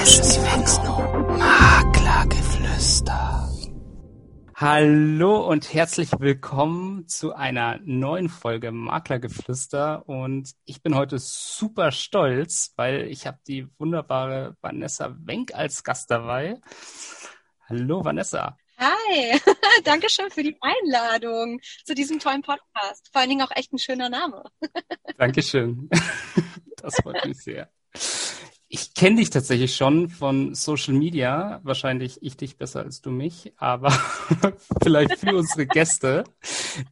Maklergeflüster. Hallo und herzlich willkommen zu einer neuen Folge Maklergeflüster. Und ich bin heute super stolz, weil ich habe die wunderbare Vanessa Wenk als Gast dabei. Hallo Vanessa. Hi, danke schön für die Einladung zu diesem tollen Podcast. Vor allen Dingen auch echt ein schöner Name. Dankeschön. Das freut mich sehr. Ich kenne dich tatsächlich schon von Social Media. Wahrscheinlich ich dich besser als du mich, aber vielleicht für unsere Gäste,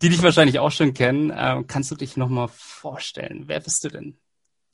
die dich wahrscheinlich auch schon kennen, äh, kannst du dich nochmal vorstellen. Wer bist du denn?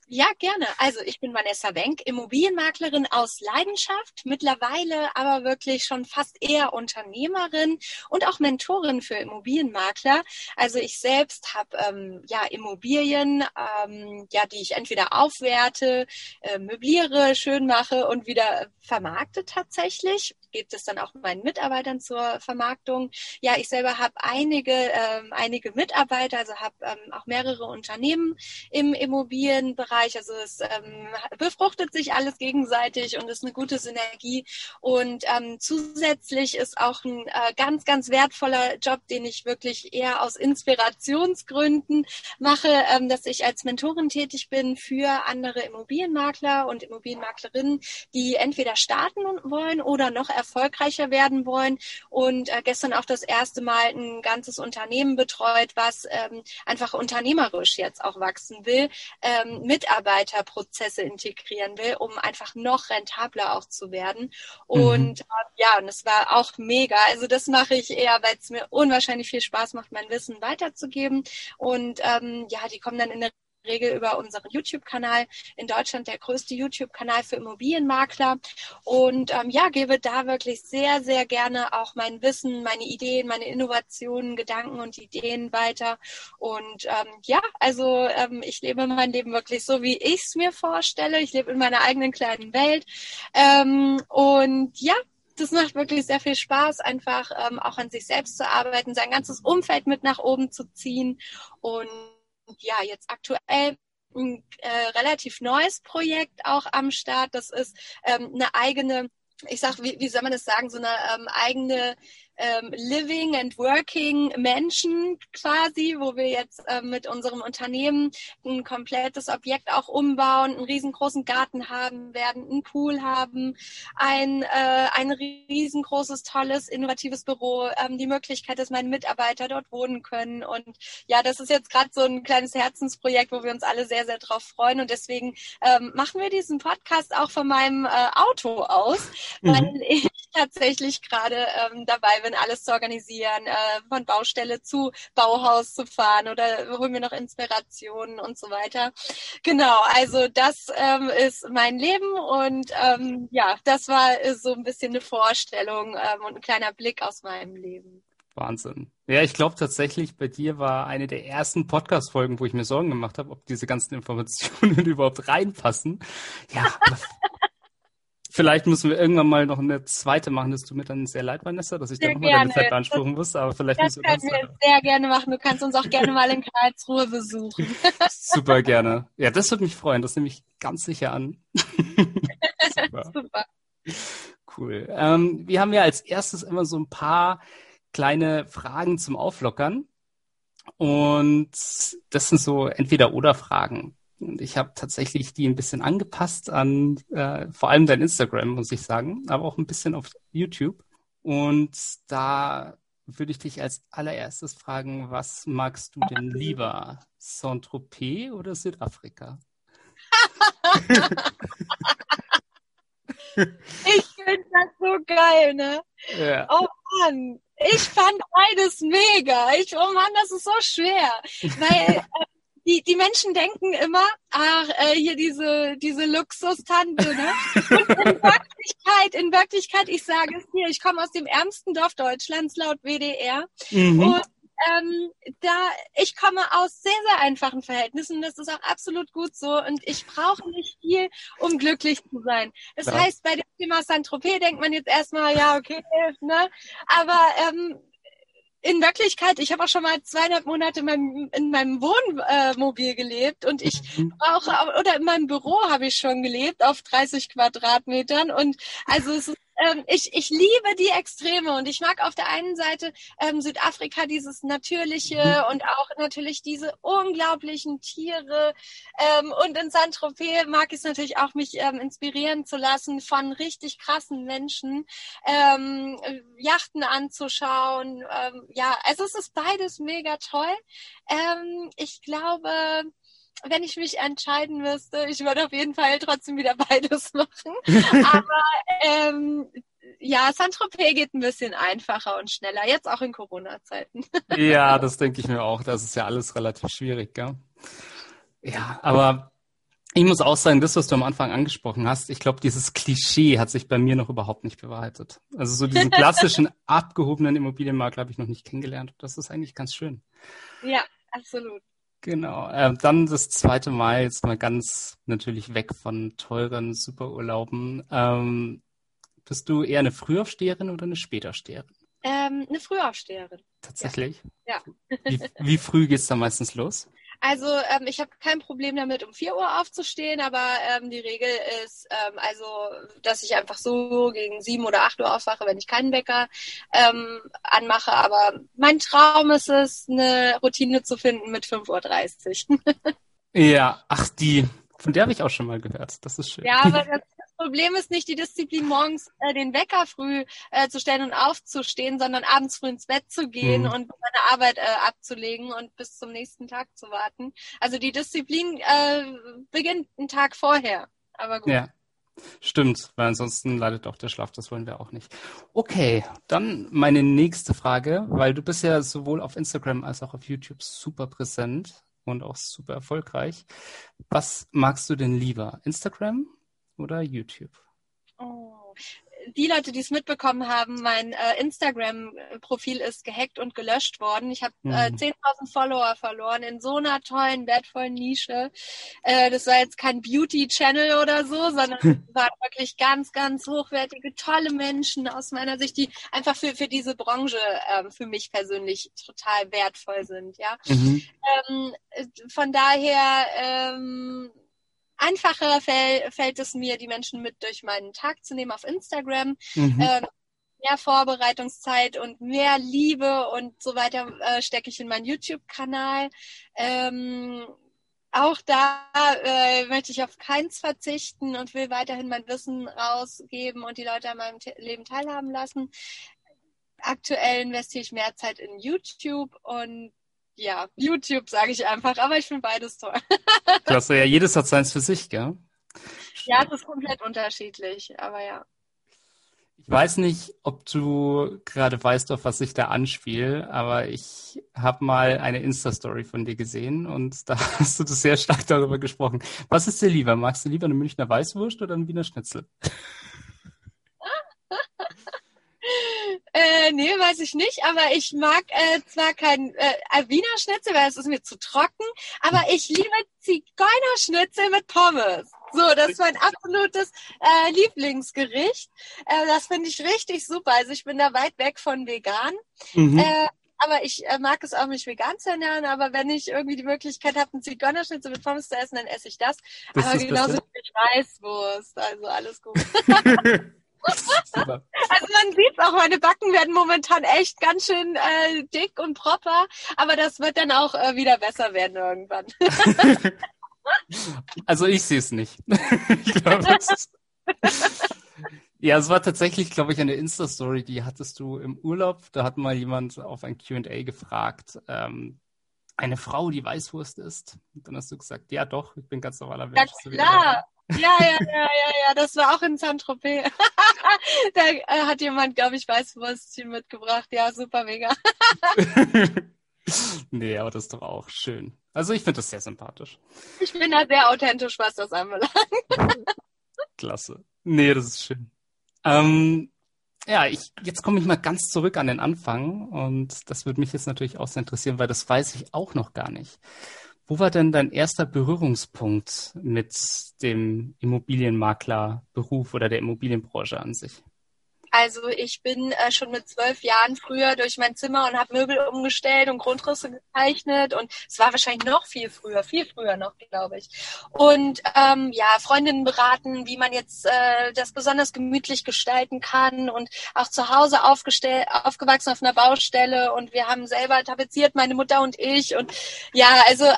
Ja, gerne. Also ich bin Vanessa Wenk, Immobilienmaklerin aus Leidenschaft, mittlerweile aber wirklich schon fast eher Unternehmerin und auch Mentorin für Immobilienmakler. Also ich selbst habe ähm, ja Immobilien, ähm, ja, die ich entweder aufwerte, äh, möbliere, schön mache und wieder vermarkte tatsächlich. Gibt es dann auch meinen Mitarbeitern zur Vermarktung. Ja, ich selber habe einige, ähm, einige Mitarbeiter, also habe ähm, auch mehrere Unternehmen im Immobilienbereich Bereich. Also es ähm, befruchtet sich alles gegenseitig und ist eine gute Synergie. Und ähm, zusätzlich ist auch ein äh, ganz, ganz wertvoller Job, den ich wirklich eher aus Inspirationsgründen mache, ähm, dass ich als Mentorin tätig bin für andere Immobilienmakler und Immobilienmaklerinnen, die entweder starten wollen oder noch erfolgreicher werden wollen. Und äh, gestern auch das erste Mal ein ganzes Unternehmen betreut, was ähm, einfach unternehmerisch jetzt auch wachsen will, ähm, mit Mitarbeiterprozesse integrieren will, um einfach noch rentabler auch zu werden. Und mhm. äh, ja, und es war auch mega. Also das mache ich eher, weil es mir unwahrscheinlich viel Spaß macht, mein Wissen weiterzugeben. Und ähm, ja, die kommen dann in der Regel über unseren YouTube-Kanal. In Deutschland der größte YouTube-Kanal für Immobilienmakler. Und ähm, ja, gebe da wirklich sehr, sehr gerne auch mein Wissen, meine Ideen, meine Innovationen, Gedanken und Ideen weiter. Und ähm, ja, also ähm, ich lebe mein Leben wirklich so, wie ich es mir vorstelle. Ich lebe in meiner eigenen kleinen Welt. Ähm, und ja, das macht wirklich sehr viel Spaß, einfach ähm, auch an sich selbst zu arbeiten, sein ganzes Umfeld mit nach oben zu ziehen und ja, jetzt aktuell ein äh, relativ neues Projekt auch am Start. Das ist ähm, eine eigene, ich sag, wie, wie soll man das sagen, so eine ähm, eigene ähm, Living and Working Menschen quasi, wo wir jetzt äh, mit unserem Unternehmen ein komplettes Objekt auch umbauen, einen riesengroßen Garten haben werden, einen Pool haben, ein, äh, ein riesengroßes, tolles, innovatives Büro, ähm, die Möglichkeit, dass meine Mitarbeiter dort wohnen können. Und ja, das ist jetzt gerade so ein kleines Herzensprojekt, wo wir uns alle sehr, sehr drauf freuen. Und deswegen ähm, machen wir diesen Podcast auch von meinem äh, Auto aus, mhm. weil ich tatsächlich gerade ähm, dabei bin, alles zu organisieren, äh, von Baustelle zu Bauhaus zu fahren oder holen wir noch Inspirationen und so weiter. Genau, also das ähm, ist mein Leben und ähm, ja, das war so ein bisschen eine Vorstellung ähm, und ein kleiner Blick aus meinem Leben. Wahnsinn. Ja, ich glaube tatsächlich, bei dir war eine der ersten Podcast-Folgen, wo ich mir Sorgen gemacht habe, ob diese ganzen Informationen überhaupt reinpassen. Ja, Vielleicht müssen wir irgendwann mal noch eine zweite machen. Das tut mir dann sehr leid, Vanessa, dass ich sehr da nochmal deine Zeit beanspruchen muss. Aber vielleicht das müssen wir das können wir sehr gerne machen. Du kannst uns auch gerne mal in Karlsruhe besuchen. Super gerne. Ja, das würde mich freuen. Das nehme ich ganz sicher an. Super. Super. Cool. Ähm, wir haben ja als erstes immer so ein paar kleine Fragen zum Auflockern. Und das sind so entweder oder Fragen. Und ich habe tatsächlich die ein bisschen angepasst an äh, vor allem dein Instagram, muss ich sagen, aber auch ein bisschen auf YouTube. Und da würde ich dich als allererstes fragen, was magst du denn lieber? Saint-Tropez oder Südafrika? ich finde das so geil, ne? Ja. Oh Mann, ich fand beides mega. Ich, oh Mann, das ist so schwer. Weil äh, die, die Menschen denken immer, ach, äh, hier diese, diese Luxustante, ne? Und in Wirklichkeit, in Wirklichkeit, ich sage es dir, ich komme aus dem ärmsten Dorf Deutschlands laut WDR. Mhm. Und ähm, da ich komme aus sehr, sehr einfachen Verhältnissen. Das ist auch absolut gut so. Und ich brauche nicht viel, um glücklich zu sein. Das ja. heißt, bei dem Thema Saint-Tropez denkt man jetzt erstmal, ja, okay, ne? Aber ähm, in Wirklichkeit, ich habe auch schon mal zweieinhalb Monate in meinem, in meinem Wohnmobil äh, gelebt und ich mhm. auch, oder in meinem Büro habe ich schon gelebt auf 30 Quadratmetern und also es ist ähm, ich, ich liebe die Extreme und ich mag auf der einen Seite ähm, Südafrika dieses Natürliche mhm. und auch natürlich diese unglaublichen Tiere. Ähm, und in Saint-Tropez mag ich es natürlich auch, mich ähm, inspirieren zu lassen von richtig krassen Menschen, ähm, Yachten anzuschauen. Ähm, ja, also es ist beides mega toll. Ähm, ich glaube, wenn ich mich entscheiden müsste, ich würde auf jeden Fall trotzdem wieder beides machen. Aber ähm, ja, Saint-Tropez geht ein bisschen einfacher und schneller, jetzt auch in Corona-Zeiten. ja, das denke ich mir auch. Das ist ja alles relativ schwierig, gell? Ja, aber ich muss auch sagen, das, was du am Anfang angesprochen hast, ich glaube, dieses Klischee hat sich bei mir noch überhaupt nicht bewahrheitet. Also so diesen klassischen abgehobenen Immobilienmarkt habe ich noch nicht kennengelernt. Das ist eigentlich ganz schön. Ja, absolut. Genau. Äh, dann das zweite Mal jetzt mal ganz natürlich weg von teuren Superurlauben. Ähm, bist du eher eine Frühaufsteherin oder eine Spätaufsteherin? Ähm, eine Frühaufsteherin. Tatsächlich? Ja. Wie, wie früh geht's da meistens los? Also ähm, ich habe kein Problem damit, um 4 Uhr aufzustehen, aber ähm, die Regel ist ähm, also, dass ich einfach so gegen 7 oder 8 Uhr aufwache, wenn ich keinen Wecker ähm, anmache. Aber mein Traum ist es, eine Routine zu finden mit 5.30 Uhr. ja, ach, die, von der habe ich auch schon mal gehört. Das ist schön. Ja, aber das Problem ist nicht die Disziplin, morgens äh, den Wecker früh äh, zu stellen und aufzustehen, sondern abends früh ins Bett zu gehen mhm. und meine Arbeit äh, abzulegen und bis zum nächsten Tag zu warten. Also die Disziplin äh, beginnt einen Tag vorher. Aber gut. Ja. Stimmt, weil ansonsten leidet auch der Schlaf, das wollen wir auch nicht. Okay, dann meine nächste Frage, weil du bist ja sowohl auf Instagram als auch auf YouTube super präsent und auch super erfolgreich. Was magst du denn lieber? Instagram oder YouTube? Oh, die Leute, die es mitbekommen haben, mein äh, Instagram-Profil ist gehackt und gelöscht worden. Ich habe äh, 10.000 mhm. Follower verloren in so einer tollen, wertvollen Nische. Äh, das war jetzt kein Beauty-Channel oder so, sondern es waren wirklich ganz, ganz hochwertige, tolle Menschen aus meiner Sicht, die einfach für, für diese Branche ähm, für mich persönlich total wertvoll sind. Ja, mhm. ähm, von daher ähm, einfacher fäll, fällt es mir, die Menschen mit durch meinen Tag zu nehmen auf Instagram. Mhm. Ähm, mehr Vorbereitungszeit und mehr Liebe und so weiter äh, stecke ich in meinen YouTube-Kanal. Ähm, auch da äh, möchte ich auf keins verzichten und will weiterhin mein Wissen rausgeben und die Leute an meinem Te Leben teilhaben lassen. Aktuell investiere ich mehr Zeit in YouTube und ja, YouTube sage ich einfach, aber ich finde beides toll. Klasse, ja, jedes hat seins für sich, gell? Ja, es ist komplett unterschiedlich, aber ja. Ich weiß nicht, ob du gerade weißt, auf was ich da anspiele, aber ich habe mal eine Insta-Story von dir gesehen und da hast du sehr stark darüber gesprochen. Was ist dir lieber? Magst du lieber eine Münchner Weißwurst oder ein Wiener Schnitzel? Äh, nee, weiß ich nicht, aber ich mag äh, zwar kein äh, Wiener Schnitzel, weil es ist mir zu trocken, aber ich liebe Zigeunerschnitzel mit Pommes. So, das ist mein absolutes äh, Lieblingsgericht. Äh, das finde ich richtig super. Also ich bin da weit weg von vegan. Mhm. Äh, aber ich äh, mag es auch, mich vegan zu ernähren. Aber wenn ich irgendwie die Möglichkeit habe, einen Zigeunerschnitzel mit Pommes zu essen, dann esse ich das. das aber genauso wie Weißwurst. Also alles gut. also man sieht auch, meine Backen werden momentan echt ganz schön äh, dick und proper, aber das wird dann auch äh, wieder besser werden irgendwann. also ich sehe es nicht. ich glaube, ja, es war tatsächlich, glaube ich, eine Insta-Story, die hattest du im Urlaub. Da hat mal jemand auf ein Q&A gefragt, ähm, eine Frau, die Weißwurst isst. Und dann hast du gesagt, ja doch, ich bin ganz normaler Mensch. Ja, klar. Ja, ja, ja, ja, ja, das war auch in Saint-Tropez. da äh, hat jemand, glaube ich, Weißwurstchen mitgebracht. Ja, super mega. nee, aber das ist doch auch schön. Also ich finde das sehr sympathisch. Ich bin da sehr authentisch, was das anbelangt. Klasse. Nee, das ist schön. Ähm, ja, ich, jetzt komme ich mal ganz zurück an den Anfang und das würde mich jetzt natürlich auch sehr interessieren, weil das weiß ich auch noch gar nicht. Wo war denn dein erster Berührungspunkt mit dem Immobilienmaklerberuf oder der Immobilienbranche an sich? Also ich bin äh, schon mit zwölf Jahren früher durch mein Zimmer und habe Möbel umgestellt und Grundrisse gezeichnet und es war wahrscheinlich noch viel früher, viel früher noch, glaube ich. Und ähm, ja, Freundinnen beraten, wie man jetzt äh, das besonders gemütlich gestalten kann und auch zu Hause aufgewachsen auf einer Baustelle und wir haben selber tapeziert, meine Mutter und ich und ja, also äh,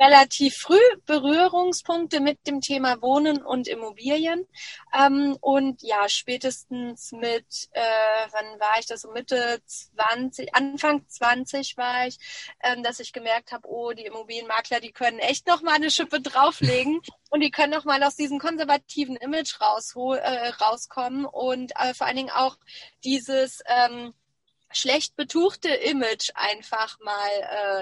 relativ früh Berührungspunkte mit dem Thema Wohnen und Immobilien ähm, und ja, spätestens mit, äh, wann war ich das, so Mitte 20, Anfang 20 war ich, ähm, dass ich gemerkt habe, oh, die Immobilienmakler, die können echt noch mal eine Schippe drauflegen und die können noch mal aus diesem konservativen Image äh, rauskommen und äh, vor allen Dingen auch dieses ähm, schlecht betuchte Image einfach mal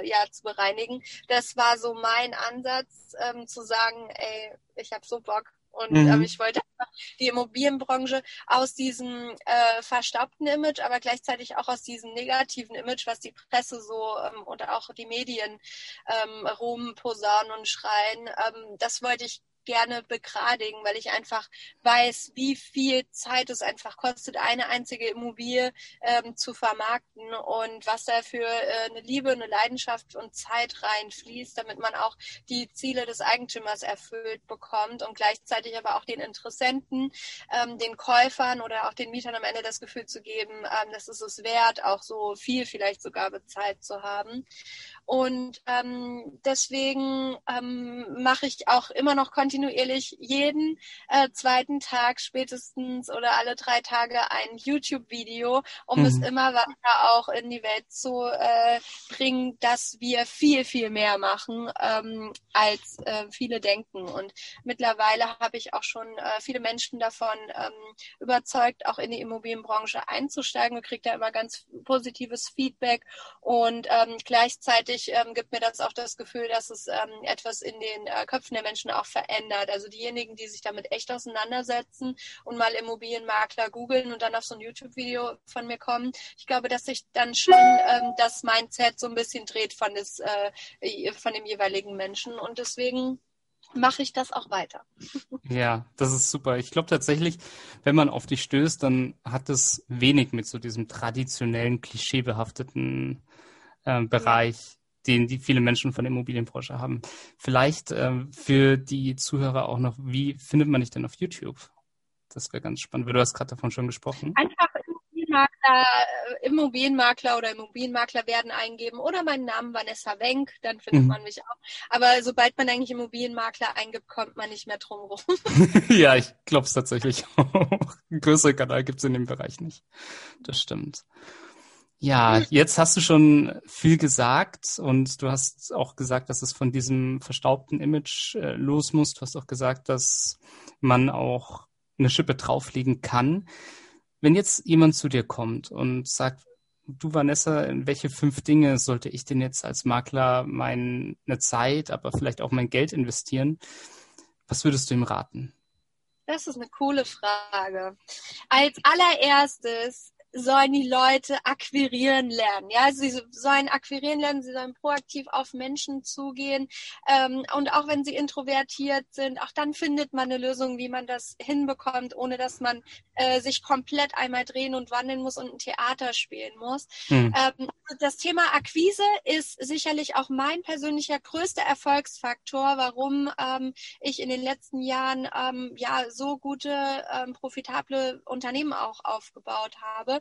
äh, ja zu bereinigen. Das war so mein Ansatz, ähm, zu sagen, ey, ich habe so Bock und mhm. ähm, ich wollte einfach die Immobilienbranche aus diesem äh, verstaubten Image, aber gleichzeitig auch aus diesem negativen Image, was die Presse so ähm, und auch die Medien ähm, rumposaunen und schreien, ähm, das wollte ich gerne begradigen, weil ich einfach weiß, wie viel Zeit es einfach kostet, eine einzige Immobilie ähm, zu vermarkten und was da für äh, eine Liebe, eine Leidenschaft und Zeit reinfließt, damit man auch die Ziele des Eigentümers erfüllt bekommt und gleichzeitig aber auch den Interessenten, ähm, den Käufern oder auch den Mietern am Ende das Gefühl zu geben, ähm, dass es es wert, auch so viel vielleicht sogar bezahlt zu haben. Und ähm, deswegen ähm, mache ich auch immer noch kontinuierlich jeden äh, zweiten Tag spätestens oder alle drei Tage ein YouTube-Video, um mhm. es immer weiter auch in die Welt zu äh, bringen, dass wir viel, viel mehr machen, ähm, als äh, viele denken. Und mittlerweile habe ich auch schon äh, viele Menschen davon ähm, überzeugt, auch in die Immobilienbranche einzusteigen. Wir kriegen da immer ganz positives Feedback und ähm, gleichzeitig gleichzeitig ähm, gibt mir das auch das Gefühl, dass es ähm, etwas in den äh, Köpfen der Menschen auch verändert. Also diejenigen, die sich damit echt auseinandersetzen und mal Immobilienmakler googeln und dann auf so ein YouTube-Video von mir kommen, ich glaube, dass sich dann schon ähm, das Mindset so ein bisschen dreht von, des, äh, von dem jeweiligen Menschen. Und deswegen mache ich das auch weiter. Ja, das ist super. Ich glaube tatsächlich, wenn man auf dich stößt, dann hat es wenig mit so diesem traditionellen, klischeebehafteten äh, Bereich den die viele Menschen von der Immobilienbranche haben. Vielleicht ähm, für die Zuhörer auch noch, wie findet man dich denn auf YouTube? Das wäre ganz spannend, weil du hast gerade davon schon gesprochen. Einfach Immobilienmakler, äh, Immobilienmakler oder Immobilienmakler werden eingeben oder meinen Namen Vanessa Wenk, dann findet mhm. man mich auch. Aber sobald man eigentlich Immobilienmakler eingibt, kommt man nicht mehr drum rum. ja, ich glaube es tatsächlich auch. Ein größeren Kanal gibt es in dem Bereich nicht. Das stimmt. Ja, jetzt hast du schon viel gesagt und du hast auch gesagt, dass es von diesem verstaubten Image äh, los muss. Du hast auch gesagt, dass man auch eine Schippe drauflegen kann. Wenn jetzt jemand zu dir kommt und sagt, du Vanessa, in welche fünf Dinge sollte ich denn jetzt als Makler meine Zeit, aber vielleicht auch mein Geld investieren? Was würdest du ihm raten? Das ist eine coole Frage. Als allererstes sollen die Leute akquirieren lernen. Ja, sie sollen akquirieren lernen, sie sollen proaktiv auf Menschen zugehen. Ähm, und auch wenn sie introvertiert sind, auch dann findet man eine Lösung, wie man das hinbekommt, ohne dass man äh, sich komplett einmal drehen und wandeln muss und ein Theater spielen muss. Mhm. Ähm, das Thema Akquise ist sicherlich auch mein persönlicher größter Erfolgsfaktor, warum ähm, ich in den letzten Jahren ähm, ja so gute, ähm, profitable Unternehmen auch aufgebaut habe.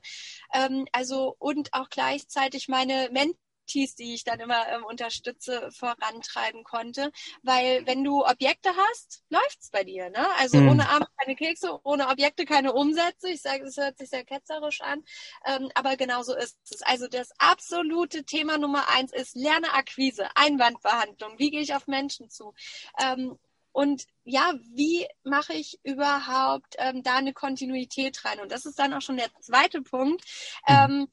Ähm, also und auch gleichzeitig meine Mentoren die ich dann immer ähm, unterstütze, vorantreiben konnte. Weil wenn du Objekte hast, läuft's bei dir. Ne? Also mhm. ohne Arme keine Kekse, ohne Objekte keine Umsätze. Ich sage, es hört sich sehr ketzerisch an, ähm, aber genau so ist es. Also das absolute Thema Nummer eins ist Lerne Akquise, Einwandbehandlung. Wie gehe ich auf Menschen zu? Ähm, und ja, wie mache ich überhaupt ähm, da eine Kontinuität rein? Und das ist dann auch schon der zweite Punkt. Mhm. Ähm,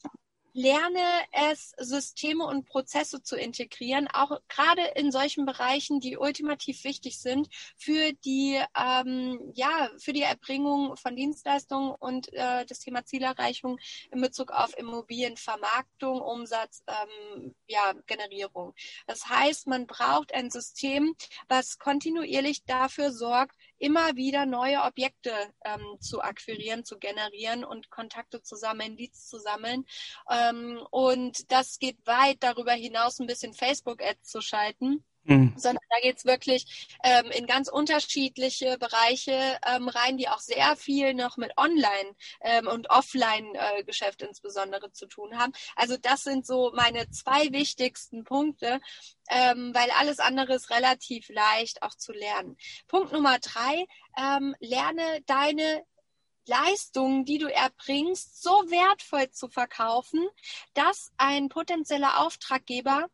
lerne es, Systeme und Prozesse zu integrieren, auch gerade in solchen Bereichen, die ultimativ wichtig sind für die, ähm, ja, für die Erbringung von Dienstleistungen und äh, das Thema Zielerreichung in Bezug auf Immobilienvermarktung, Umsatz, ähm, ja, Generierung. Das heißt, man braucht ein System, was kontinuierlich dafür sorgt, immer wieder neue Objekte ähm, zu akquirieren, zu generieren und Kontakte zu sammeln, Leads zu sammeln. Ähm, und das geht weit darüber hinaus, ein bisschen Facebook-Ads zu schalten Mhm. Sondern da geht's wirklich ähm, in ganz unterschiedliche Bereiche ähm, rein, die auch sehr viel noch mit Online- ähm, und Offline-Geschäft äh, insbesondere zu tun haben. Also das sind so meine zwei wichtigsten Punkte, ähm, weil alles andere ist relativ leicht auch zu lernen. Punkt Nummer drei, ähm, lerne deine Leistungen, die du erbringst, so wertvoll zu verkaufen, dass ein potenzieller Auftraggeber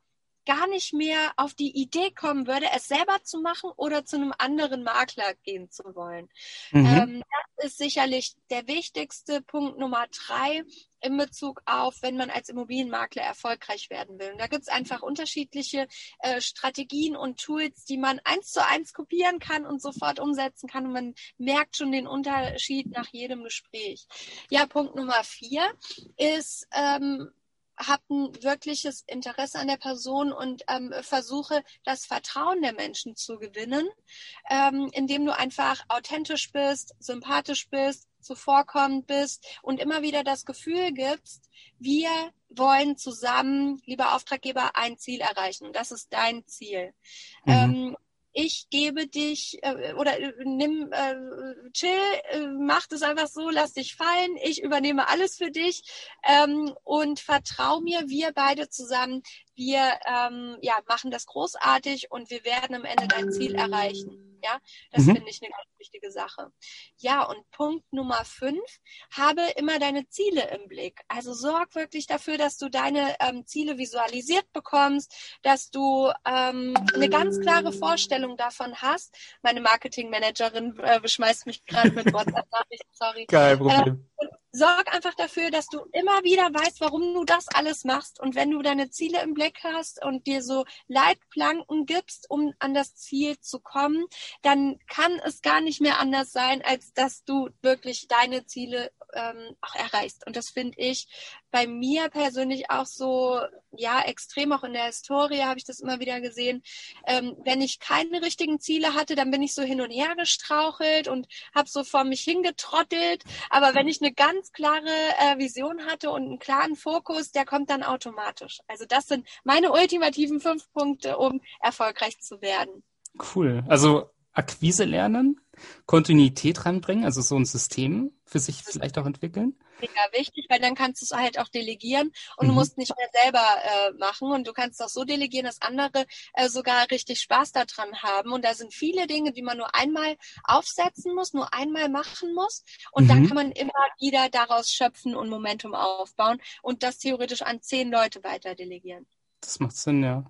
gar nicht mehr auf die Idee kommen würde, es selber zu machen oder zu einem anderen Makler gehen zu wollen. Mhm. Ähm, das ist sicherlich der wichtigste Punkt Nummer drei in Bezug auf, wenn man als Immobilienmakler erfolgreich werden will. Und da gibt es einfach unterschiedliche äh, Strategien und Tools, die man eins zu eins kopieren kann und sofort umsetzen kann. Und man merkt schon den Unterschied nach jedem Gespräch. Ja, Punkt Nummer vier ist, ähm, habe ein wirkliches Interesse an der Person und ähm, versuche, das Vertrauen der Menschen zu gewinnen, ähm, indem du einfach authentisch bist, sympathisch bist, zuvorkommend bist und immer wieder das Gefühl gibst, wir wollen zusammen, lieber Auftraggeber, ein Ziel erreichen. Das ist dein Ziel. Mhm. Ähm, ich gebe dich äh, oder äh, nimm, äh, chill, äh, mach das einfach so, lass dich fallen, ich übernehme alles für dich ähm, und vertrau mir, wir beide zusammen, wir ähm, ja, machen das großartig und wir werden am Ende dein Ziel erreichen. Ja, das mhm. finde ich eine ganz wichtige Sache. Ja, und Punkt Nummer fünf, habe immer deine Ziele im Blick. Also sorg wirklich dafür, dass du deine ähm, Ziele visualisiert bekommst, dass du ähm, eine ganz klare Vorstellung davon hast. Meine Marketingmanagerin äh, beschmeißt mich gerade mit WhatsApp-Nachrichten, sorry. Kein Problem. Äh, sorg einfach dafür, dass du immer wieder weißt, warum du das alles machst. Und wenn du deine Ziele im Blick hast und dir so Leitplanken gibst, um an das Ziel zu kommen, dann kann es gar nicht mehr anders sein, als dass du wirklich deine Ziele ähm, auch erreichst. Und das finde ich bei mir persönlich auch so, ja, extrem auch in der Historie habe ich das immer wieder gesehen. Ähm, wenn ich keine richtigen Ziele hatte, dann bin ich so hin und her gestrauchelt und habe so vor mich hingetrottelt. Aber wenn ich eine ganz klare äh, Vision hatte und einen klaren Fokus, der kommt dann automatisch. Also das sind meine ultimativen fünf Punkte, um erfolgreich zu werden. Cool. Also Akquise lernen, Kontinuität reinbringen, also so ein System für sich vielleicht auch entwickeln. Mega wichtig, weil dann kannst du es halt auch delegieren und mhm. du musst nicht mehr selber äh, machen und du kannst auch so delegieren, dass andere äh, sogar richtig Spaß daran haben. Und da sind viele Dinge, die man nur einmal aufsetzen muss, nur einmal machen muss und mhm. dann kann man immer wieder daraus schöpfen und Momentum aufbauen und das theoretisch an zehn Leute weiter delegieren. Das macht Sinn, ja.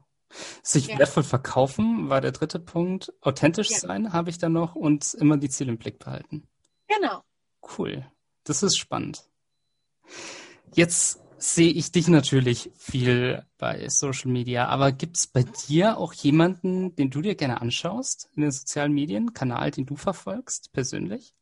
Sich ja. wertvoll verkaufen war der dritte Punkt. Authentisch ja. sein habe ich da noch und immer die Ziele im Blick behalten. Genau. Cool. Das ist spannend. Jetzt sehe ich dich natürlich viel bei Social Media, aber gibt es bei dir auch jemanden, den du dir gerne anschaust in den sozialen Medien, Kanal, den du verfolgst, persönlich?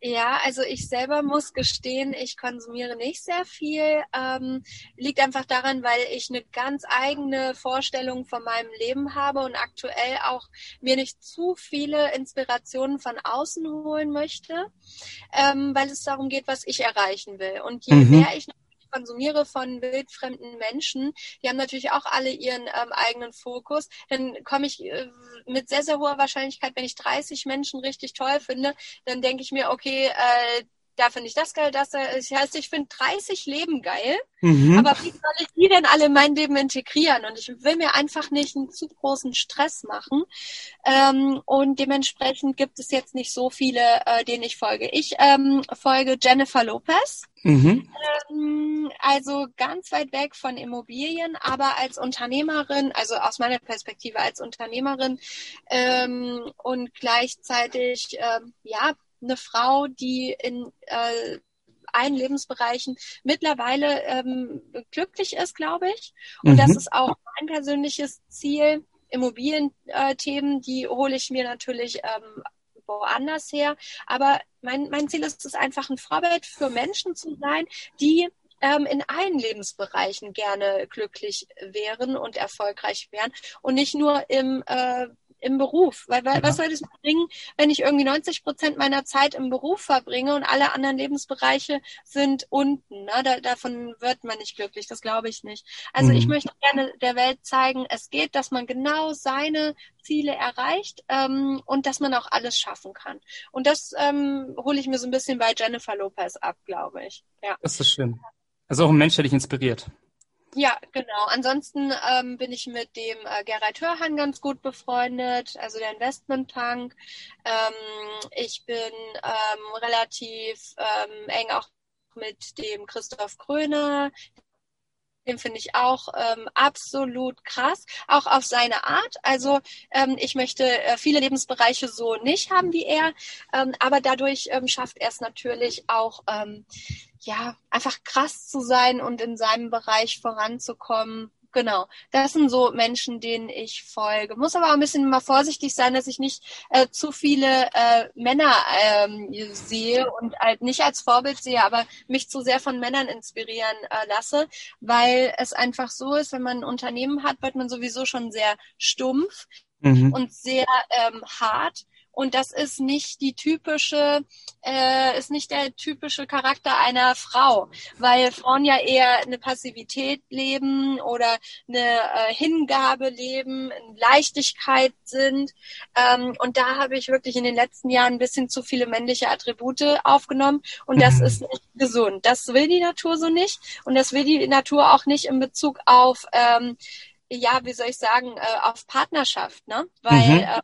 Ja, also ich selber muss gestehen, ich konsumiere nicht sehr viel. Ähm, liegt einfach daran, weil ich eine ganz eigene Vorstellung von meinem Leben habe und aktuell auch mir nicht zu viele Inspirationen von außen holen möchte, ähm, weil es darum geht, was ich erreichen will. Und je mhm. mehr ich konsumiere von wildfremden Menschen, die haben natürlich auch alle ihren ähm, eigenen Fokus, dann komme ich äh, mit sehr, sehr hoher Wahrscheinlichkeit, wenn ich 30 Menschen richtig toll finde, dann denke ich mir, okay, äh, da finde ich das geil, das, das heißt, ich finde 30 Leben geil, mhm. aber wie soll ich die denn alle in mein Leben integrieren? Und ich will mir einfach nicht einen zu großen Stress machen. Ähm, und dementsprechend gibt es jetzt nicht so viele, äh, denen ich folge. Ich ähm, folge Jennifer Lopez. Mhm. Ähm, also ganz weit weg von Immobilien, aber als Unternehmerin, also aus meiner Perspektive als Unternehmerin ähm, und gleichzeitig ähm, ja eine Frau, die in äh, allen Lebensbereichen mittlerweile ähm, glücklich ist, glaube ich. Und mhm. das ist auch mein persönliches Ziel. Immobilienthemen, äh, die hole ich mir natürlich ähm, woanders her. Aber mein, mein Ziel ist es einfach, ein Vorbild für Menschen zu sein, die ähm, in allen Lebensbereichen gerne glücklich wären und erfolgreich wären und nicht nur im äh, im Beruf. Weil, weil was soll das bringen, wenn ich irgendwie 90 Prozent meiner Zeit im Beruf verbringe und alle anderen Lebensbereiche sind unten. Ne? Da, davon wird man nicht glücklich, das glaube ich nicht. Also mhm. ich möchte gerne der Welt zeigen, es geht, dass man genau seine Ziele erreicht ähm, und dass man auch alles schaffen kann. Und das ähm, hole ich mir so ein bisschen bei Jennifer Lopez ab, glaube ich. Ja. Das ist schön. Also auch ein Mensch, der dich inspiriert. Ja, genau. Ansonsten ähm, bin ich mit dem äh, Gerald Hörhan ganz gut befreundet, also der Investmentpunk. Ähm, ich bin ähm, relativ ähm, eng auch mit dem Christoph Kröner, den finde ich auch ähm, absolut krass, auch auf seine Art. Also ähm, ich möchte äh, viele Lebensbereiche so nicht haben wie er, ähm, aber dadurch ähm, schafft er es natürlich auch, ähm, ja, einfach krass zu sein und in seinem Bereich voranzukommen. Genau, das sind so Menschen, denen ich folge. Muss aber auch ein bisschen mal vorsichtig sein, dass ich nicht äh, zu viele äh, Männer ähm, sehe und halt nicht als Vorbild sehe, aber mich zu sehr von Männern inspirieren äh, lasse, weil es einfach so ist, wenn man ein Unternehmen hat, wird man sowieso schon sehr stumpf mhm. und sehr ähm, hart. Und das ist nicht die typische, äh, ist nicht der typische Charakter einer Frau, weil Frauen ja eher eine Passivität leben oder eine äh, Hingabe leben, Leichtigkeit sind. Ähm, und da habe ich wirklich in den letzten Jahren ein bisschen zu viele männliche Attribute aufgenommen. Und das mhm. ist nicht gesund. Das will die Natur so nicht. Und das will die Natur auch nicht in Bezug auf ähm, ja, wie soll ich sagen, äh, auf Partnerschaft, ne? Weil mhm. äh,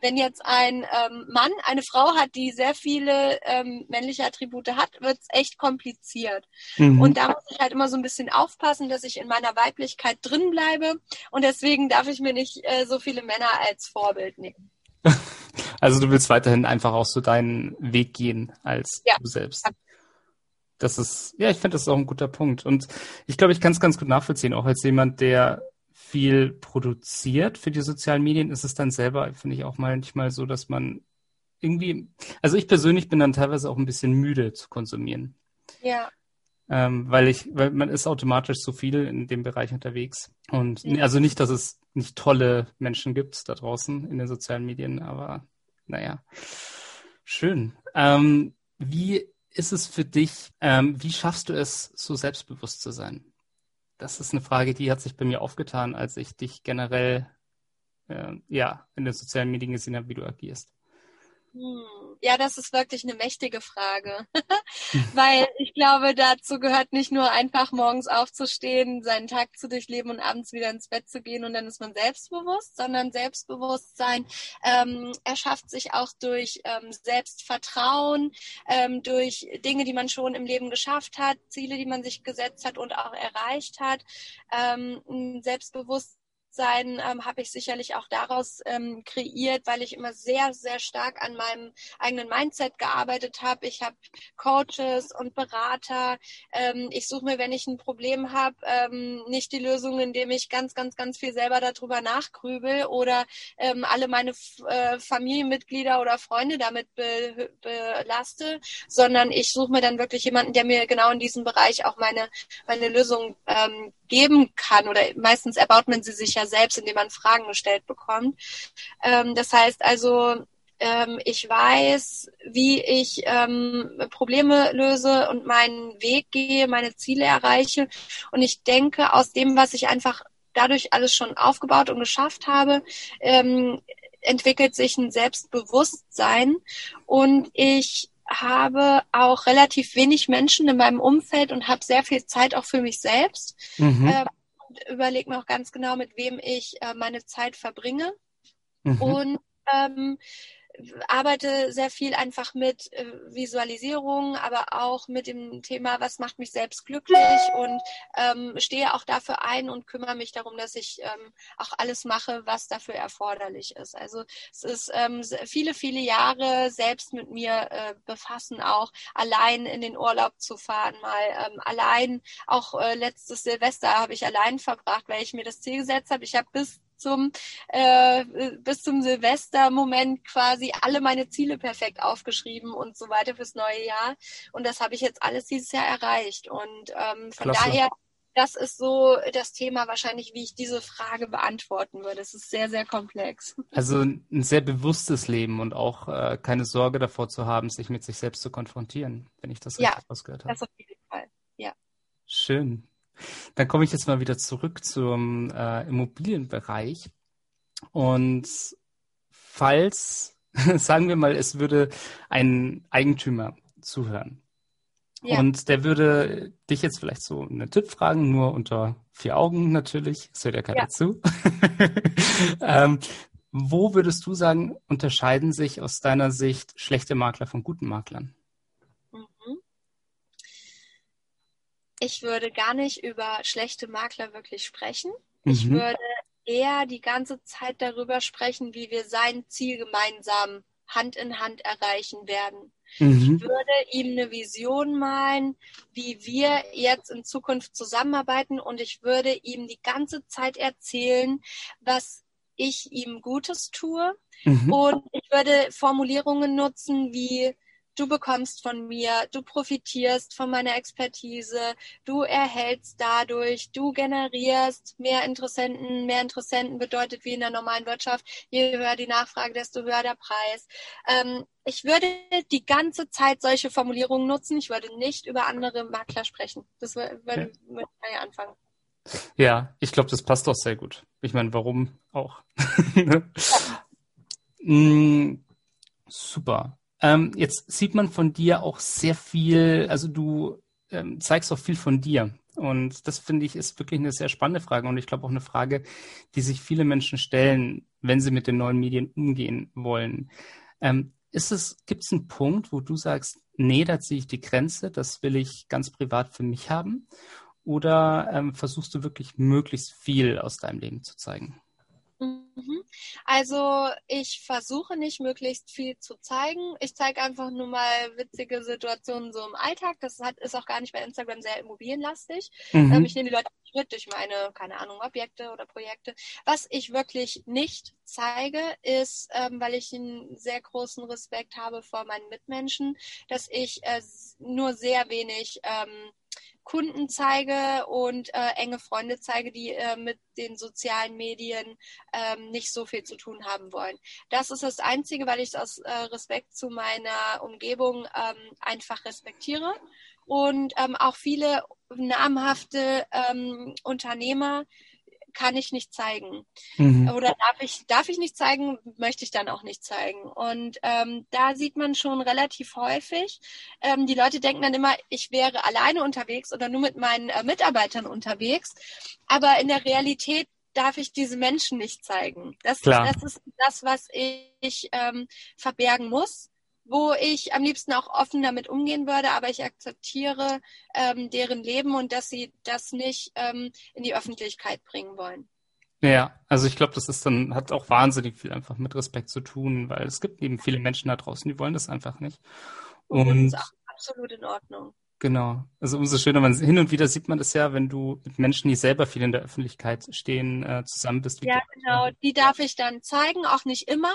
wenn jetzt ein ähm, Mann eine Frau hat, die sehr viele ähm, männliche Attribute hat, wird es echt kompliziert. Mhm. Und da muss ich halt immer so ein bisschen aufpassen, dass ich in meiner Weiblichkeit drin bleibe. Und deswegen darf ich mir nicht äh, so viele Männer als Vorbild nehmen. Also du willst weiterhin einfach auch so deinen Weg gehen als ja. du selbst. Das ist, ja, ich finde, das ist auch ein guter Punkt. Und ich glaube, ich kann es ganz gut nachvollziehen, auch als jemand, der viel produziert für die sozialen Medien, ist es dann selber, finde ich, auch manchmal so, dass man irgendwie, also ich persönlich bin dann teilweise auch ein bisschen müde zu konsumieren. Ja. Ähm, weil ich, weil man ist automatisch so viel in dem Bereich unterwegs. Und ja. also nicht, dass es nicht tolle Menschen gibt da draußen in den sozialen Medien, aber naja. Schön. Ähm, wie ist es für dich, ähm, wie schaffst du es, so selbstbewusst zu sein? Das ist eine Frage, die hat sich bei mir aufgetan, als ich dich generell äh, ja, in den sozialen Medien gesehen habe, wie du agierst. Hm. Ja, das ist wirklich eine mächtige Frage, weil ich glaube, dazu gehört nicht nur einfach morgens aufzustehen, seinen Tag zu durchleben und abends wieder ins Bett zu gehen und dann ist man selbstbewusst, sondern Selbstbewusstsein ähm, erschafft sich auch durch ähm, Selbstvertrauen, ähm, durch Dinge, die man schon im Leben geschafft hat, Ziele, die man sich gesetzt hat und auch erreicht hat. Ähm, Selbstbewusstsein Bewusstsein ähm, habe ich sicherlich auch daraus ähm, kreiert, weil ich immer sehr, sehr stark an meinem eigenen Mindset gearbeitet habe. Ich habe Coaches und Berater. Ähm, ich suche mir, wenn ich ein Problem habe, ähm, nicht die Lösung, indem ich ganz, ganz, ganz viel selber darüber nachgrübel oder ähm, alle meine äh, Familienmitglieder oder Freunde damit be belaste, sondern ich suche mir dann wirklich jemanden, der mir genau in diesem Bereich auch meine, meine Lösung ähm, geben kann. Oder meistens erbaut man sie sich ja selbst, indem man Fragen gestellt bekommt. Ähm, das heißt also, ähm, ich weiß, wie ich ähm, Probleme löse und meinen Weg gehe, meine Ziele erreiche. Und ich denke, aus dem, was ich einfach dadurch alles schon aufgebaut und geschafft habe, ähm, entwickelt sich ein Selbstbewusstsein und ich habe auch relativ wenig Menschen in meinem Umfeld und habe sehr viel Zeit auch für mich selbst. Mhm. Äh, und überlege mir auch ganz genau, mit wem ich äh, meine Zeit verbringe. Mhm. Und ähm, arbeite sehr viel einfach mit äh, Visualisierung, aber auch mit dem Thema, was macht mich selbst glücklich und ähm, stehe auch dafür ein und kümmere mich darum, dass ich ähm, auch alles mache, was dafür erforderlich ist. Also es ist ähm, viele, viele Jahre selbst mit mir äh, befassen, auch allein in den Urlaub zu fahren, mal ähm, allein, auch äh, letztes Silvester habe ich allein verbracht, weil ich mir das Ziel gesetzt habe. Ich habe bis zum äh, bis zum Silvestermoment quasi alle meine Ziele perfekt aufgeschrieben und so weiter fürs neue Jahr. Und das habe ich jetzt alles dieses Jahr erreicht. Und ähm, von Klasse. daher das ist so das Thema wahrscheinlich, wie ich diese Frage beantworten würde. Es ist sehr, sehr komplex. Also ein sehr bewusstes Leben und auch äh, keine Sorge davor zu haben, sich mit sich selbst zu konfrontieren, wenn ich das ja, richtig ausgehört habe. Ja, das auf jeden Fall, ja. Schön. Dann komme ich jetzt mal wieder zurück zum äh, Immobilienbereich. Und falls, sagen wir mal, es würde ein Eigentümer zuhören, ja. Und der würde dich jetzt vielleicht so einen Tipp fragen, nur unter vier Augen natürlich, es hört ja keiner ja. zu. ähm, wo würdest du sagen, unterscheiden sich aus deiner Sicht schlechte Makler von guten Maklern? Ich würde gar nicht über schlechte Makler wirklich sprechen. Mhm. Ich würde eher die ganze Zeit darüber sprechen, wie wir sein Ziel gemeinsam Hand in Hand erreichen werden. Mhm. Ich würde ihm eine Vision malen, wie wir jetzt in Zukunft zusammenarbeiten und ich würde ihm die ganze Zeit erzählen, was ich ihm Gutes tue. Mhm. Und ich würde Formulierungen nutzen wie du bekommst von mir, du profitierst von meiner Expertise, du erhältst dadurch, du generierst mehr Interessenten. Mehr Interessenten bedeutet wie in der normalen Wirtschaft, je höher die Nachfrage, desto höher der Preis. Ähm, ich würde die ganze Zeit solche Formulierungen nutzen. Ich würde nicht über andere Makler sprechen. Das würde ja. mit mir anfangen. Ja, ich glaube, das passt doch sehr gut. Ich meine, warum auch? ja. mm, super. Ähm, jetzt sieht man von dir auch sehr viel, also du ähm, zeigst auch viel von dir. Und das finde ich ist wirklich eine sehr spannende Frage und ich glaube auch eine Frage, die sich viele Menschen stellen, wenn sie mit den neuen Medien umgehen wollen. Ähm, ist es, gibt es einen Punkt, wo du sagst, nee, da ziehe ich die Grenze, das will ich ganz privat für mich haben? Oder ähm, versuchst du wirklich möglichst viel aus deinem Leben zu zeigen? Mhm. Also ich versuche nicht möglichst viel zu zeigen. Ich zeige einfach nur mal witzige Situationen so im Alltag. Das hat, ist auch gar nicht bei Instagram sehr immobilienlastig. Mhm. Ähm, ich nehme die Leute mit durch meine, keine Ahnung, Objekte oder Projekte. Was ich wirklich nicht zeige, ist, ähm, weil ich einen sehr großen Respekt habe vor meinen Mitmenschen, dass ich äh, nur sehr wenig ähm, Kunden zeige und äh, enge Freunde zeige, die äh, mit den sozialen Medien ähm, nicht so viel zu tun haben wollen. Das ist das Einzige, weil ich es aus äh, Respekt zu meiner Umgebung ähm, einfach respektiere. Und ähm, auch viele namhafte ähm, Unternehmer kann ich nicht zeigen. Mhm. Oder darf ich, darf ich nicht zeigen, möchte ich dann auch nicht zeigen. Und ähm, da sieht man schon relativ häufig, ähm, die Leute denken dann immer, ich wäre alleine unterwegs oder nur mit meinen äh, Mitarbeitern unterwegs. Aber in der Realität darf ich diese Menschen nicht zeigen. Das, das ist das, was ich ähm, verbergen muss wo ich am liebsten auch offen damit umgehen würde, aber ich akzeptiere ähm, deren Leben und dass sie das nicht ähm, in die Öffentlichkeit bringen wollen. Ja, also ich glaube, das ist dann, hat auch wahnsinnig viel einfach mit Respekt zu tun, weil es gibt eben viele Menschen da draußen, die wollen das einfach nicht. Und, und das ist auch absolut in Ordnung. Genau. Also umso schöner, man hin und wieder sieht man das ja, wenn du mit Menschen, die selber viel in der Öffentlichkeit stehen, äh, zusammen bist. ja, genau. Die darf ich dann zeigen, auch nicht immer.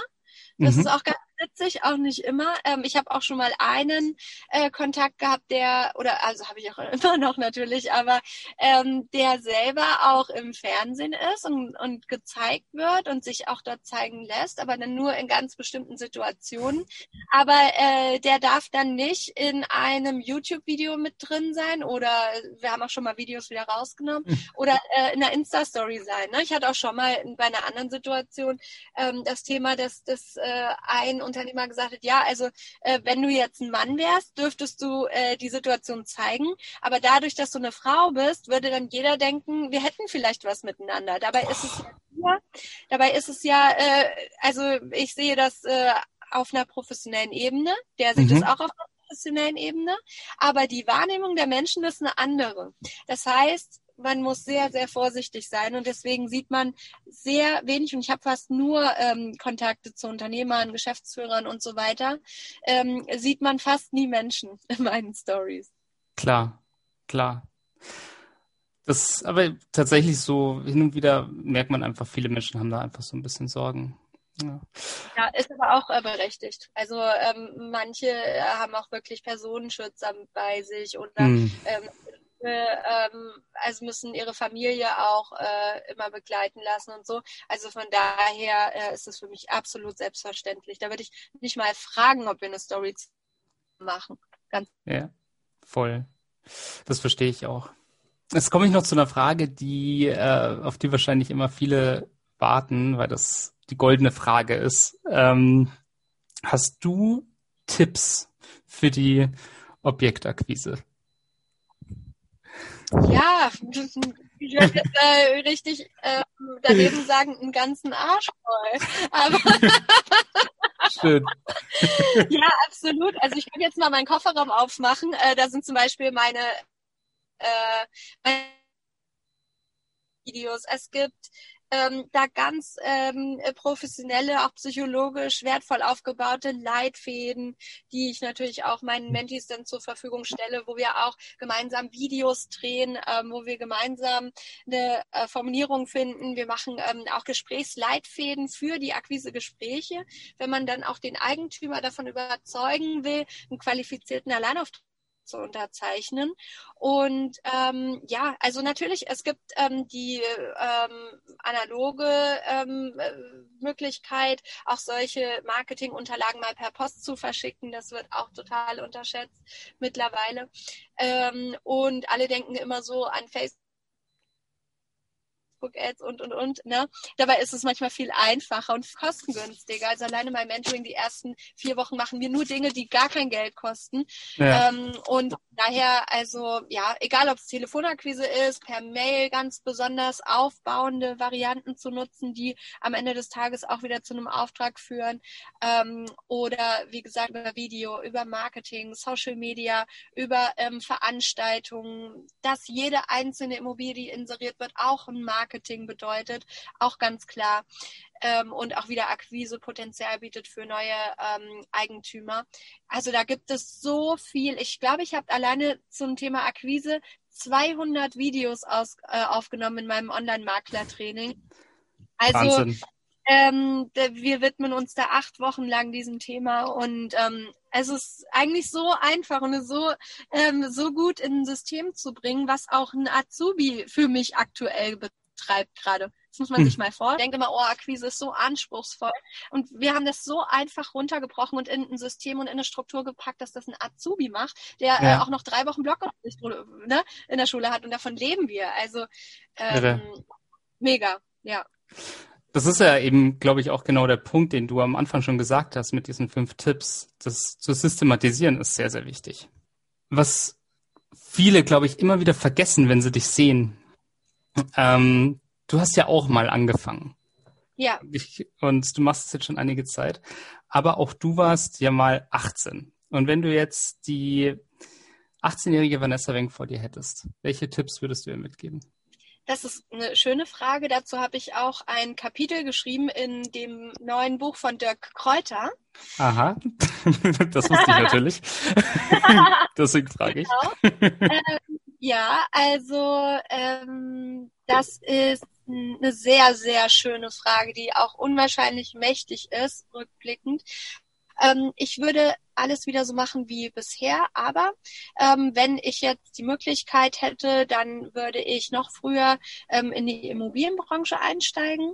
Das mhm. ist auch ganz witzig, auch nicht immer. Ähm, ich habe auch schon mal einen äh, Kontakt gehabt, der, oder also habe ich auch immer noch natürlich, aber ähm, der selber auch im Fernsehen ist und, und gezeigt wird und sich auch dort zeigen lässt, aber dann nur in ganz bestimmten Situationen. Aber äh, der darf dann nicht in einem YouTube-Video mit drin sein oder wir haben auch schon mal Videos wieder rausgenommen hm. oder äh, in einer Insta-Story sein. Ne? Ich hatte auch schon mal bei einer anderen Situation ähm, das Thema, dass das äh, ein Unternehmer gesagt hat, ja, also äh, wenn du jetzt ein Mann wärst, dürftest du äh, die Situation zeigen. Aber dadurch, dass du eine Frau bist, würde dann jeder denken, wir hätten vielleicht was miteinander. Dabei ist es ja, dabei ist es ja, äh, also ich sehe das äh, auf einer professionellen Ebene. Der sieht es mhm. auch auf einer professionellen Ebene. Aber die Wahrnehmung der Menschen ist eine andere. Das heißt, man muss sehr, sehr vorsichtig sein und deswegen sieht man sehr wenig und ich habe fast nur ähm, Kontakte zu Unternehmern, Geschäftsführern und so weiter, ähm, sieht man fast nie Menschen in meinen Stories. Klar, klar. Das aber tatsächlich so, hin und wieder merkt man einfach, viele Menschen haben da einfach so ein bisschen Sorgen. Ja. ja, ist aber auch äh, berechtigt. Also ähm, manche haben auch wirklich Personenschützer bei sich oder mm. ähm, ähm, also müssen ihre Familie auch äh, immer begleiten lassen und so. Also von daher äh, ist es für mich absolut selbstverständlich. Da würde ich nicht mal fragen, ob wir eine Story machen. Ganz ja, voll. Das verstehe ich auch. Jetzt komme ich noch zu einer Frage, die, äh, auf die wahrscheinlich immer viele warten, weil das die goldene Frage ist. Ähm, hast du Tipps für die Objektakquise? Ja, ich würde jetzt äh, richtig äh, daneben sagen, einen ganzen Arsch voll. Aber Schön. ja, absolut. Also ich kann jetzt mal meinen Kofferraum aufmachen. Äh, da sind zum Beispiel meine, äh, meine Videos. Es gibt ähm, da ganz ähm, professionelle, auch psychologisch wertvoll aufgebaute Leitfäden, die ich natürlich auch meinen Mentees dann zur Verfügung stelle, wo wir auch gemeinsam Videos drehen, ähm, wo wir gemeinsam eine äh, Formulierung finden. Wir machen ähm, auch Gesprächsleitfäden für die Akquisegespräche, wenn man dann auch den Eigentümer davon überzeugen will, einen qualifizierten Alleinauftrag zu unterzeichnen. Und ähm, ja, also natürlich, es gibt ähm, die ähm, analoge ähm, äh, Möglichkeit, auch solche Marketingunterlagen mal per Post zu verschicken. Das wird auch total unterschätzt mittlerweile. Ähm, und alle denken immer so an Facebook Facebook-Ads und, und, und. Ne? Dabei ist es manchmal viel einfacher und kostengünstiger. Also alleine mein Mentoring, die ersten vier Wochen machen wir nur Dinge, die gar kein Geld kosten. Ja. Ähm, und daher, also ja, egal ob es Telefonakquise ist, per Mail ganz besonders aufbauende Varianten zu nutzen, die am Ende des Tages auch wieder zu einem Auftrag führen. Ähm, oder wie gesagt, über Video, über Marketing, Social Media, über ähm, Veranstaltungen, dass jede einzelne Immobilie, die inseriert wird, auch ein Marketing Marketing bedeutet, auch ganz klar. Ähm, und auch wieder Akquisepotenzial bietet für neue ähm, Eigentümer. Also da gibt es so viel. Ich glaube, ich habe alleine zum Thema Akquise 200 Videos aus, äh, aufgenommen in meinem Online-Makler-Training. Also. Ähm, wir widmen uns da acht Wochen lang diesem Thema und ähm, es ist eigentlich so einfach und so, ähm, so gut in ein System zu bringen, was auch ein Azubi für mich aktuell betrifft treibt gerade. Das muss man hm. sich mal vor. Ich denke immer, oh, Akquise ist so anspruchsvoll. Und wir haben das so einfach runtergebrochen und in ein System und in eine Struktur gepackt, dass das ein Azubi macht, der äh, ja. äh, auch noch drei Wochen Blockunterricht ne, in der Schule hat und davon leben wir. Also ähm, mega, ja. Das ist ja eben, glaube ich, auch genau der Punkt, den du am Anfang schon gesagt hast mit diesen fünf Tipps. Das zu systematisieren ist sehr, sehr wichtig. Was viele, glaube ich, immer wieder vergessen, wenn sie dich sehen, ähm, du hast ja auch mal angefangen. Ja. Ich, und du machst es jetzt schon einige Zeit. Aber auch du warst ja mal 18. Und wenn du jetzt die 18-jährige Vanessa Wenk vor dir hättest, welche Tipps würdest du ihr mitgeben? Das ist eine schöne Frage. Dazu habe ich auch ein Kapitel geschrieben in dem neuen Buch von Dirk Kräuter. Aha, das wusste ich natürlich. Deswegen frage ich. Genau. Ja, also ähm, das ist eine sehr, sehr schöne Frage, die auch unwahrscheinlich mächtig ist, rückblickend. Ähm, ich würde alles wieder so machen wie bisher, aber ähm, wenn ich jetzt die Möglichkeit hätte, dann würde ich noch früher ähm, in die Immobilienbranche einsteigen.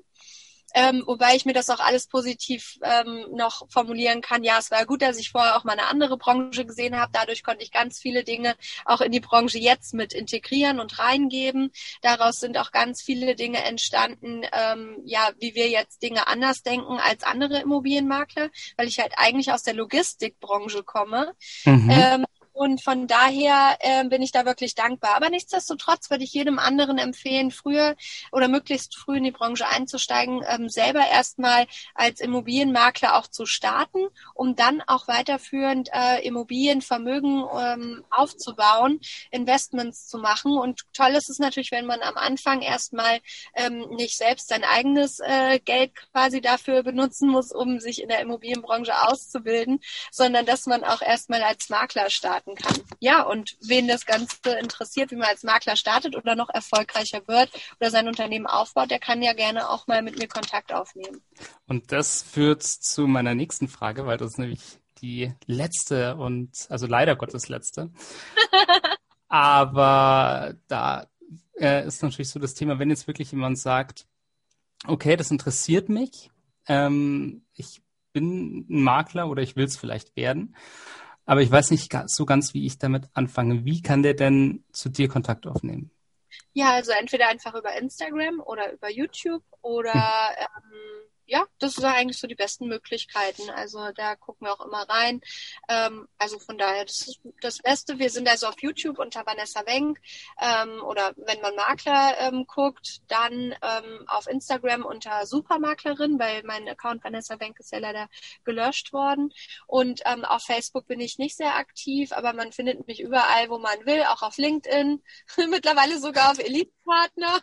Ähm, wobei ich mir das auch alles positiv ähm, noch formulieren kann. Ja, es war gut, dass ich vorher auch mal eine andere Branche gesehen habe. Dadurch konnte ich ganz viele Dinge auch in die Branche jetzt mit integrieren und reingeben. Daraus sind auch ganz viele Dinge entstanden, ähm, ja, wie wir jetzt Dinge anders denken als andere Immobilienmakler, weil ich halt eigentlich aus der Logistikbranche komme. Mhm. Ähm, und von daher äh, bin ich da wirklich dankbar. Aber nichtsdestotrotz würde ich jedem anderen empfehlen, früher oder möglichst früh in die Branche einzusteigen, ähm, selber erstmal als Immobilienmakler auch zu starten, um dann auch weiterführend äh, Immobilienvermögen ähm, aufzubauen, Investments zu machen. Und toll ist es natürlich, wenn man am Anfang erstmal ähm, nicht selbst sein eigenes äh, Geld quasi dafür benutzen muss, um sich in der Immobilienbranche auszubilden, sondern dass man auch erstmal als Makler starten starten kann. Ja, und wen das Ganze interessiert, wie man als Makler startet oder noch erfolgreicher wird oder sein Unternehmen aufbaut, der kann ja gerne auch mal mit mir Kontakt aufnehmen. Und das führt zu meiner nächsten Frage, weil das ist nämlich die letzte und, also leider Gottes letzte. Aber da äh, ist natürlich so das Thema, wenn jetzt wirklich jemand sagt, okay, das interessiert mich, ähm, ich bin ein Makler oder ich will es vielleicht werden, aber ich weiß nicht so ganz, wie ich damit anfange. Wie kann der denn zu dir Kontakt aufnehmen? Ja, also entweder einfach über Instagram oder über YouTube oder hm. ähm, ja, das sind eigentlich so die besten Möglichkeiten. Also da gucken wir auch immer rein. Ähm, also von daher, das ist das Beste. Wir sind also auf YouTube unter Vanessa Wenk ähm, oder wenn man Makler ähm, guckt, dann ähm, auf Instagram unter Supermaklerin, weil mein Account Vanessa Wenk ist ja leider gelöscht worden. Und ähm, auf Facebook bin ich nicht sehr aktiv, aber man findet mich überall, wo man will, auch auf LinkedIn, mittlerweile sogar auf Elite Partner.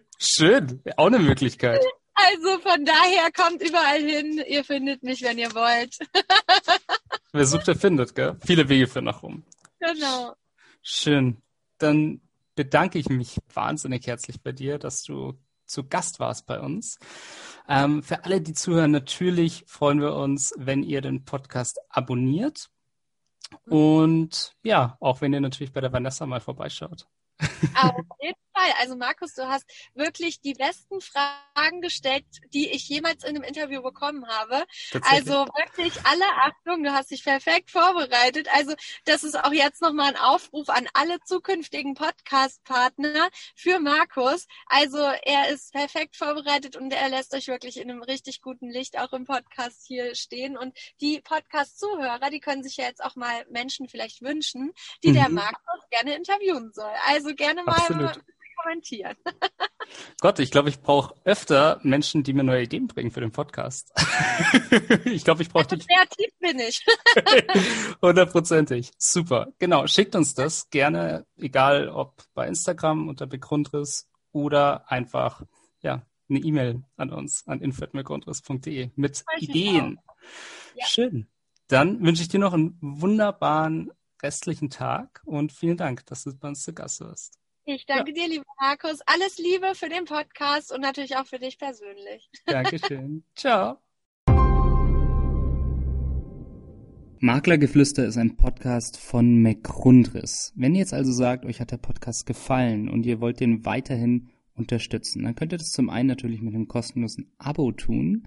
Schön, auch eine Möglichkeit. Also von daher kommt überall hin. Ihr findet mich, wenn ihr wollt. Wer sucht, der findet, gell? Viele Wege führen nach rum. Genau. Schön. Dann bedanke ich mich wahnsinnig herzlich bei dir, dass du zu Gast warst bei uns. Ähm, für alle, die zuhören, natürlich freuen wir uns, wenn ihr den Podcast abonniert. Und ja, auch wenn ihr natürlich bei der Vanessa mal vorbeischaut. Auf jeden Fall. Also Markus, du hast wirklich die besten Fragen gestellt, die ich jemals in einem Interview bekommen habe. Also wirklich alle Achtung, du hast dich perfekt vorbereitet. Also das ist auch jetzt nochmal ein Aufruf an alle zukünftigen Podcast-Partner für Markus. Also er ist perfekt vorbereitet und er lässt euch wirklich in einem richtig guten Licht auch im Podcast hier stehen. Und die Podcast-Zuhörer, die können sich ja jetzt auch mal Menschen vielleicht wünschen, die mhm. der Markus gerne interviewen soll. Also gerne mal Absolut kommentieren. Gott, ich glaube, ich brauche öfter Menschen, die mir neue Ideen bringen für den Podcast. ich glaube, ich brauche dich. Kreativ bin ich. Hundertprozentig. Super. Genau. Schickt uns das gerne, egal ob bei Instagram unter Begrundriss oder einfach, ja, eine E-Mail an uns, an info.begrundriss.de mit Ideen. Ja. Schön. Dann wünsche ich dir noch einen wunderbaren restlichen Tag und vielen Dank, dass du bei uns zu Gast warst. Ich danke ja. dir, lieber Markus. Alles Liebe für den Podcast und natürlich auch für dich persönlich. Dankeschön. Ciao. Maklergeflüster ist ein Podcast von McGrundriss. Wenn ihr jetzt also sagt, euch hat der Podcast gefallen und ihr wollt den weiterhin unterstützen, dann könnt ihr das zum einen natürlich mit einem kostenlosen Abo tun.